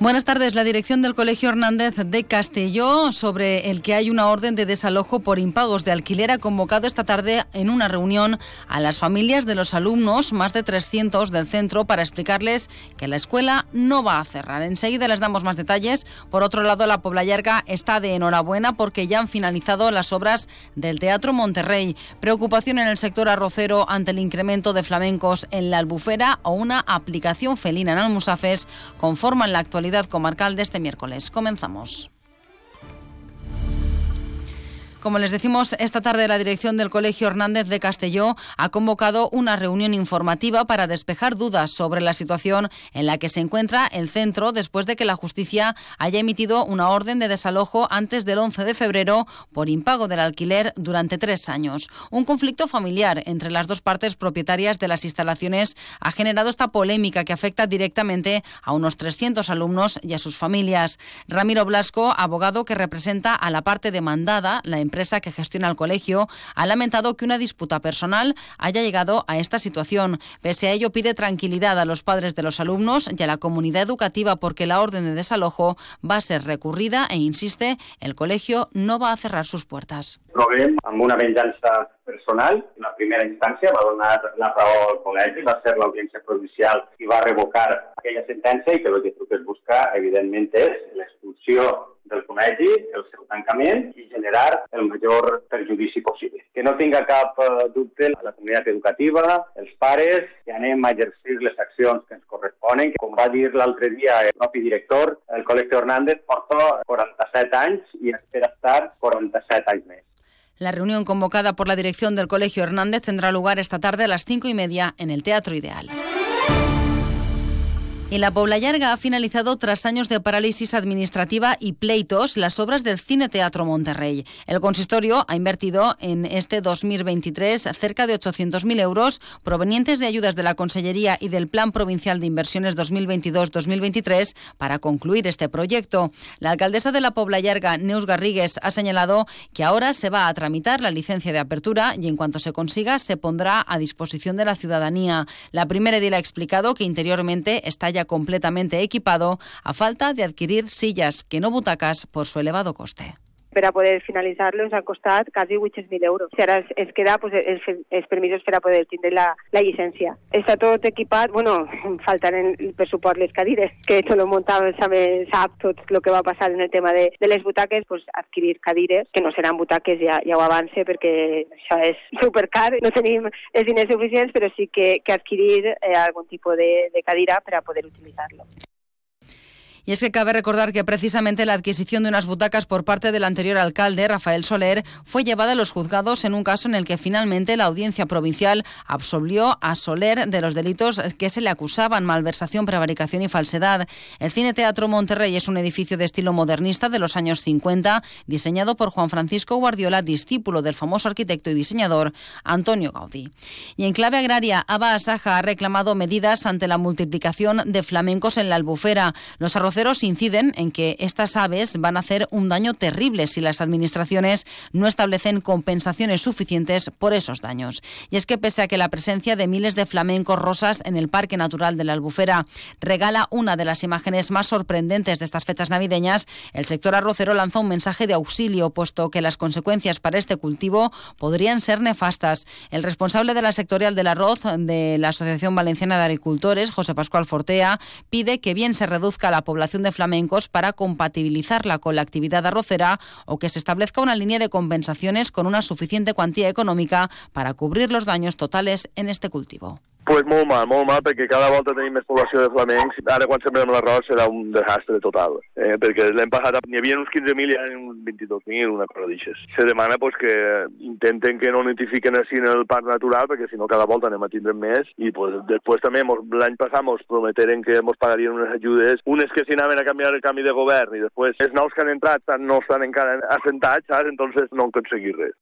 Buenas tardes. La dirección del Colegio Hernández de Castelló, sobre el que hay una orden de desalojo por impagos de alquiler, ha convocado esta tarde en una reunión a las familias de los alumnos, más de 300 del centro, para explicarles que la escuela no va a cerrar. Enseguida les damos más detalles. Por otro lado, la Pobla está de enhorabuena porque ya han finalizado las obras del Teatro Monterrey. Preocupación en el sector arrocero ante el incremento de flamencos en la albufera o una aplicación felina en Almusafes conforman la actualidad comarcal de este miércoles. Comenzamos. Como les decimos, esta tarde la dirección del Colegio Hernández de Castelló ha convocado una reunión informativa para despejar dudas sobre la situación en la que se encuentra el centro después de que la justicia haya emitido una orden de desalojo antes del 11 de febrero por impago del alquiler durante tres años. Un conflicto familiar entre las dos partes propietarias de las instalaciones ha generado esta polémica que afecta directamente a unos 300 alumnos y a sus familias. Ramiro Blasco, abogado que representa a la parte demandada, la empresa que gestiona el colegio, ha lamentado que una disputa personal haya llegado a esta situación. Pese a ello, pide tranquilidad a los padres de los alumnos y a la comunidad educativa porque la orden de desalojo va a ser recurrida e insiste, el colegio no va a cerrar sus puertas. Una personal. En la primera instància va donar la raó al col·legi, va ser l'audiència provincial i va revocar aquella sentència i que el que tu es buscar, evidentment, és l'expulsió del col·legi, el seu tancament i generar el major perjudici possible. Que no tinga cap eh, dubte la comunitat educativa, els pares, que anem a exercir les accions que ens corresponen. Com va dir l'altre dia el propi director, el Col·lecte Hernández porta 47 anys i espera estar 47 anys més. La reunión convocada por la dirección del Colegio Hernández tendrá lugar esta tarde a las cinco y media en el Teatro Ideal. Y la Pobla Llarga ha finalizado tras años de parálisis administrativa y pleitos las obras del Cine Teatro Monterrey. El consistorio ha invertido en este 2023 cerca de 800.000 euros provenientes de ayudas de la Consellería y del Plan Provincial de Inversiones 2022-2023 para concluir este proyecto. La alcaldesa de la Pobla Llarga, Neus Garrigues, ha señalado que ahora se va a tramitar la licencia de apertura y en cuanto se consiga se pondrá a disposición de la ciudadanía. La primera edil ha explicado que interiormente está ya completamente equipado a falta de adquirir sillas que no butacas por su elevado coste. Per a poder finalitzar-lo ens ha costat quasi 800.000 euros. Si ara ens queda pues, els, els permisos per a poder tindre la, la llicència. Està tot equipat, bueno, falten per suport les cadires, que tot lo muntava sabe, sap tot el que va passar en el tema de, de les butaques, pues, adquirir cadires, que no seran butaques, ja, ja ho avance, perquè això és supercar, no tenim els diners suficients, però sí que, que adquirir eh, algun tipus de, de cadira per a poder utilitzar-lo. Y es que cabe recordar que precisamente la adquisición de unas butacas por parte del anterior alcalde, Rafael Soler, fue llevada a los juzgados en un caso en el que finalmente la audiencia provincial absolvió a Soler de los delitos que se le acusaban, malversación, prevaricación y falsedad. El Cine Teatro Monterrey es un edificio de estilo modernista de los años 50, diseñado por Juan Francisco Guardiola, discípulo del famoso arquitecto y diseñador Antonio Gaudí. Y en clave agraria, Aba Asaja ha reclamado medidas ante la multiplicación de flamencos en la albufera. Los arroceros inciden en que estas aves van a hacer un daño terrible si las administraciones no establecen compensaciones suficientes por esos daños. Y es que pese a que la presencia de miles de flamencos rosas en el Parque Natural de la Albufera regala una de las imágenes más sorprendentes de estas fechas navideñas, el sector arrocero lanza un mensaje de auxilio, puesto que las consecuencias para este cultivo podrían ser nefastas. El responsable de la sectorial del arroz de la Asociación Valenciana de Agricultores, José Pascual Fortea, pide que bien se reduzca la población de flamencos para compatibilizarla con la actividad arrocera o que se establezca una línea de compensaciones con una suficiente cuantía económica para cubrir los daños totales en este cultivo. Pues molt mal, molt mal, perquè cada volta tenim més població de flamencs. Ara, quan sembrem l'arròs, serà un desastre total. Eh? Perquè l'hem passat, n'hi havia uns 15.000 i ara uns 22.000, una cosa d'aixes. Se demana pues, que intenten que no notifiquen així en el parc natural, perquè si no cada volta anem a tindre més. I pues, després també, l'any passat ens prometeren que ens pagarien unes ajudes, unes que s'hi anaven a canviar el canvi de govern, i després els nous que han entrat no estan encara assentats, saps? Entonces no han aconseguit res.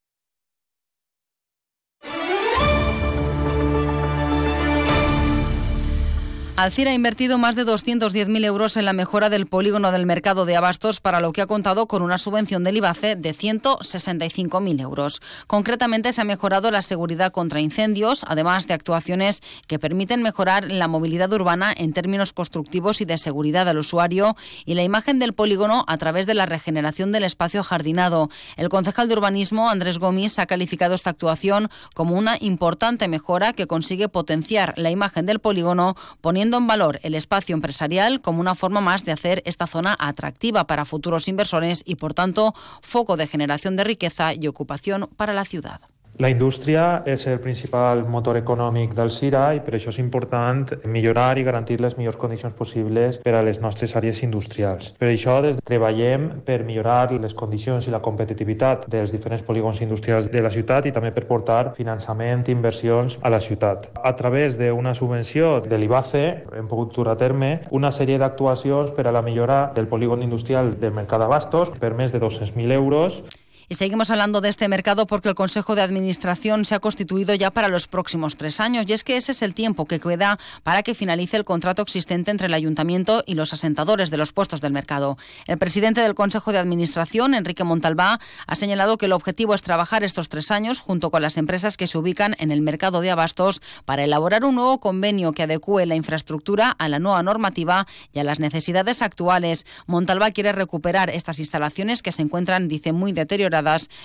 Alcira ha invertido más de 210.000 euros en la mejora del polígono del mercado de abastos, para lo que ha contado con una subvención del IBACE de 165.000 euros. Concretamente, se ha mejorado la seguridad contra incendios, además de actuaciones que permiten mejorar la movilidad urbana en términos constructivos y de seguridad al usuario y la imagen del polígono a través de la regeneración del espacio jardinado. El concejal de urbanismo, Andrés Gómez, ha calificado esta actuación como una importante mejora que consigue potenciar la imagen del polígono, poniendo en valor el espacio empresarial como una forma más de hacer esta zona atractiva para futuros inversores y, por tanto, foco de generación de riqueza y ocupación para la ciudad. La indústria és el principal motor econòmic del CIRA i per això és important millorar i garantir les millors condicions possibles per a les nostres àrees industrials. Per això des treballem per millorar les condicions i la competitivitat dels diferents polígons industrials de la ciutat i també per portar finançament i inversions a la ciutat. A través d'una subvenció de l'IBACE hem pogut dur a terme una sèrie d'actuacions per a la millora del polígon industrial del Mercat d'Abastos per més de 200.000 euros. Y seguimos hablando de este mercado porque el Consejo de Administración se ha constituido ya para los próximos tres años y es que ese es el tiempo que queda para que finalice el contrato existente entre el Ayuntamiento y los asentadores de los puestos del mercado. El presidente del Consejo de Administración, Enrique Montalbá, ha señalado que el objetivo es trabajar estos tres años junto con las empresas que se ubican en el mercado de abastos para elaborar un nuevo convenio que adecue la infraestructura a la nueva normativa y a las necesidades actuales. Montalbá quiere recuperar estas instalaciones que se encuentran, dice, muy deterioradas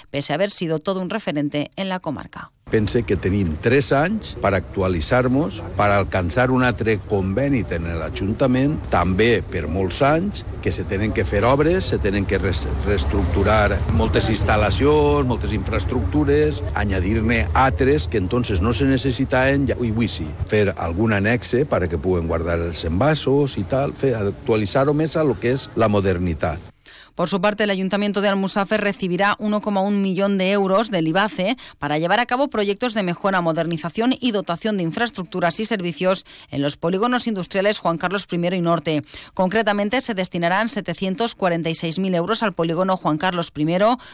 pese a haber sido todo un referente en la comarca. Pense que tenim tres anys per actualitzar-nos, per alcançar un altre conveni en l'Ajuntament, també per molts anys, que se tenen que fer obres, se tenen que reestructurar moltes instal·lacions, moltes infraestructures, añadir-ne altres que entonces no se necessitaven, i avui sí, fer algun para que puguen guardar els envasos i tal, fer actualitzar-ho més a lo que és la modernitat. Por su parte, el Ayuntamiento de Almusafe recibirá 1,1 millón de euros del IBACE para llevar a cabo proyectos de mejora, modernización y dotación de infraestructuras y servicios en los polígonos industriales Juan Carlos I y Norte. Concretamente, se destinarán 746.000 euros al polígono Juan Carlos I,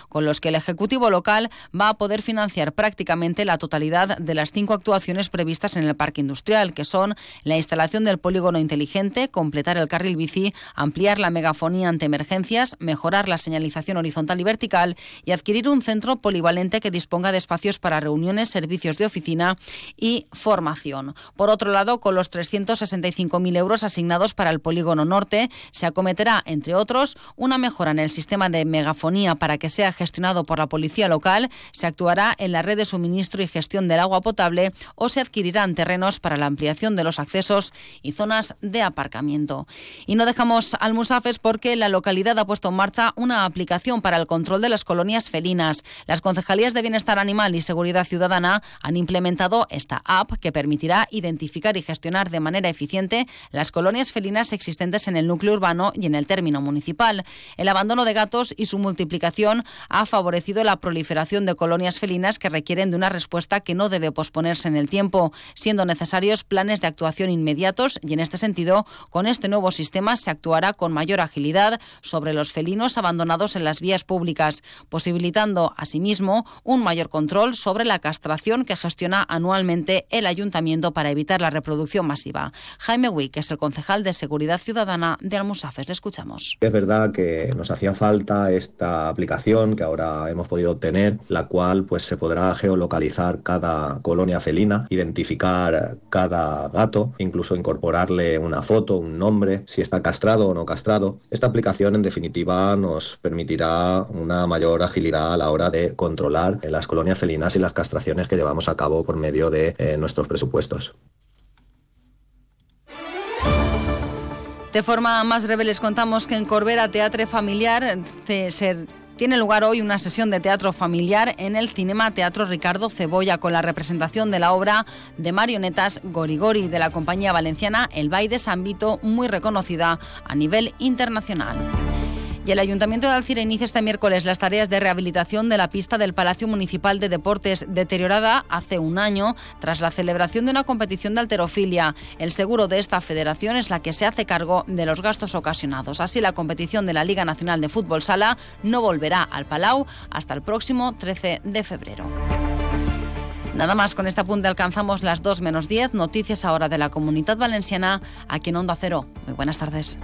con los que el Ejecutivo local va a poder financiar prácticamente la totalidad de las cinco actuaciones previstas en el parque industrial, que son la instalación del polígono inteligente, completar el carril bici, ampliar la megafonía ante emergencias, mejorar la señalización horizontal y vertical y adquirir un centro polivalente que disponga de espacios para reuniones, servicios de oficina y formación. Por otro lado, con los 365.000 euros asignados para el polígono norte, se acometerá, entre otros, una mejora en el sistema de megafonía para que sea gestionado por la policía local, se actuará en la red de suministro y gestión del agua potable o se adquirirán terrenos para la ampliación de los accesos y zonas de aparcamiento. Y no dejamos al Musafes porque la localidad ha puesto marcha una aplicación para el control de las colonias felinas. Las concejalías de Bienestar Animal y Seguridad Ciudadana han implementado esta app que permitirá identificar y gestionar de manera eficiente las colonias felinas existentes en el núcleo urbano y en el término municipal. El abandono de gatos y su multiplicación ha favorecido la proliferación de colonias felinas que requieren de una respuesta que no debe posponerse en el tiempo, siendo necesarios planes de actuación inmediatos y en este sentido, con este nuevo sistema se actuará con mayor agilidad sobre los felinos abandonados en las vías públicas, posibilitando asimismo un mayor control sobre la castración que gestiona anualmente el ayuntamiento para evitar la reproducción masiva. Jaime Wick es el concejal de Seguridad Ciudadana de Almusafes. Le escuchamos. Es verdad que nos hacía falta esta aplicación que ahora hemos podido obtener, la cual pues se podrá geolocalizar cada colonia felina, identificar cada gato, incluso incorporarle una foto, un nombre, si está castrado o no castrado. Esta aplicación en definitiva nos permitirá una mayor agilidad a la hora de controlar las colonias felinas y las castraciones que llevamos a cabo por medio de eh, nuestros presupuestos. De forma más breve les contamos que en Corbera Teatre Familiar tiene lugar hoy una sesión de teatro familiar en el Cinema Teatro Ricardo Cebolla con la representación de la obra de marionetas Gorigori de la compañía valenciana El Baile de San Vito, muy reconocida a nivel internacional. Y el Ayuntamiento de Alcira inicia este miércoles las tareas de rehabilitación de la pista del Palacio Municipal de Deportes, deteriorada hace un año tras la celebración de una competición de alterofilia. El seguro de esta federación es la que se hace cargo de los gastos ocasionados. Así, la competición de la Liga Nacional de Fútbol Sala no volverá al Palau hasta el próximo 13 de febrero. Nada más, con este apunte alcanzamos las 2 menos 10. Noticias ahora de la Comunidad Valenciana aquí en Onda Cero. Muy buenas tardes.